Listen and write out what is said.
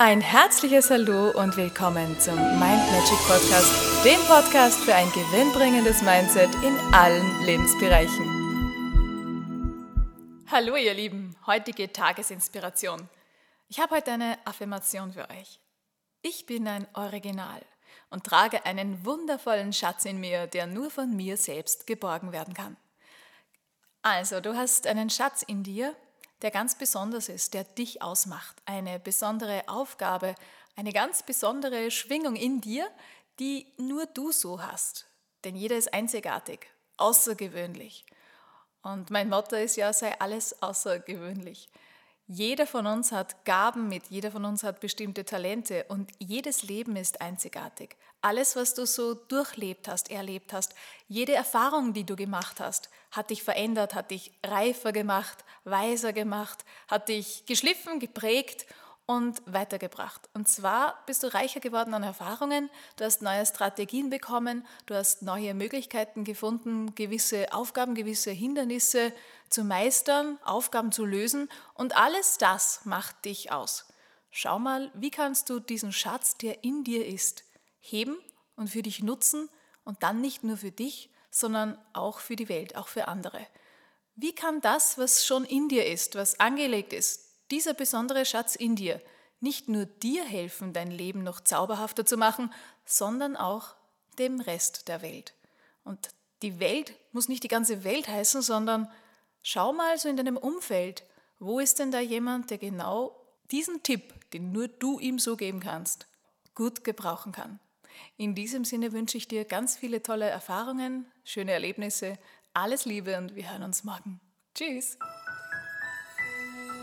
Ein herzliches Hallo und willkommen zum Mind Magic Podcast, dem Podcast für ein gewinnbringendes Mindset in allen Lebensbereichen. Hallo ihr Lieben, heutige Tagesinspiration. Ich habe heute eine Affirmation für euch. Ich bin ein Original und trage einen wundervollen Schatz in mir, der nur von mir selbst geborgen werden kann. Also, du hast einen Schatz in dir, der ganz besonders ist, der dich ausmacht. Eine besondere Aufgabe, eine ganz besondere Schwingung in dir, die nur du so hast. Denn jeder ist einzigartig, außergewöhnlich. Und mein Motto ist ja, sei alles außergewöhnlich. Jeder von uns hat Gaben mit, jeder von uns hat bestimmte Talente und jedes Leben ist einzigartig. Alles, was du so durchlebt hast, erlebt hast, jede Erfahrung, die du gemacht hast, hat dich verändert, hat dich reifer gemacht, weiser gemacht, hat dich geschliffen, geprägt und weitergebracht. Und zwar bist du reicher geworden an Erfahrungen, du hast neue Strategien bekommen, du hast neue Möglichkeiten gefunden, gewisse Aufgaben, gewisse Hindernisse zu meistern, Aufgaben zu lösen und alles das macht dich aus. Schau mal, wie kannst du diesen Schatz, der in dir ist, heben und für dich nutzen und dann nicht nur für dich, sondern auch für die Welt, auch für andere. Wie kann das, was schon in dir ist, was angelegt ist, dieser besondere Schatz in dir nicht nur dir helfen, dein Leben noch zauberhafter zu machen, sondern auch dem Rest der Welt. Und die Welt muss nicht die ganze Welt heißen, sondern schau mal so in deinem Umfeld, wo ist denn da jemand, der genau diesen Tipp, den nur du ihm so geben kannst, gut gebrauchen kann. In diesem Sinne wünsche ich dir ganz viele tolle Erfahrungen, schöne Erlebnisse, alles Liebe und wir hören uns morgen. Tschüss!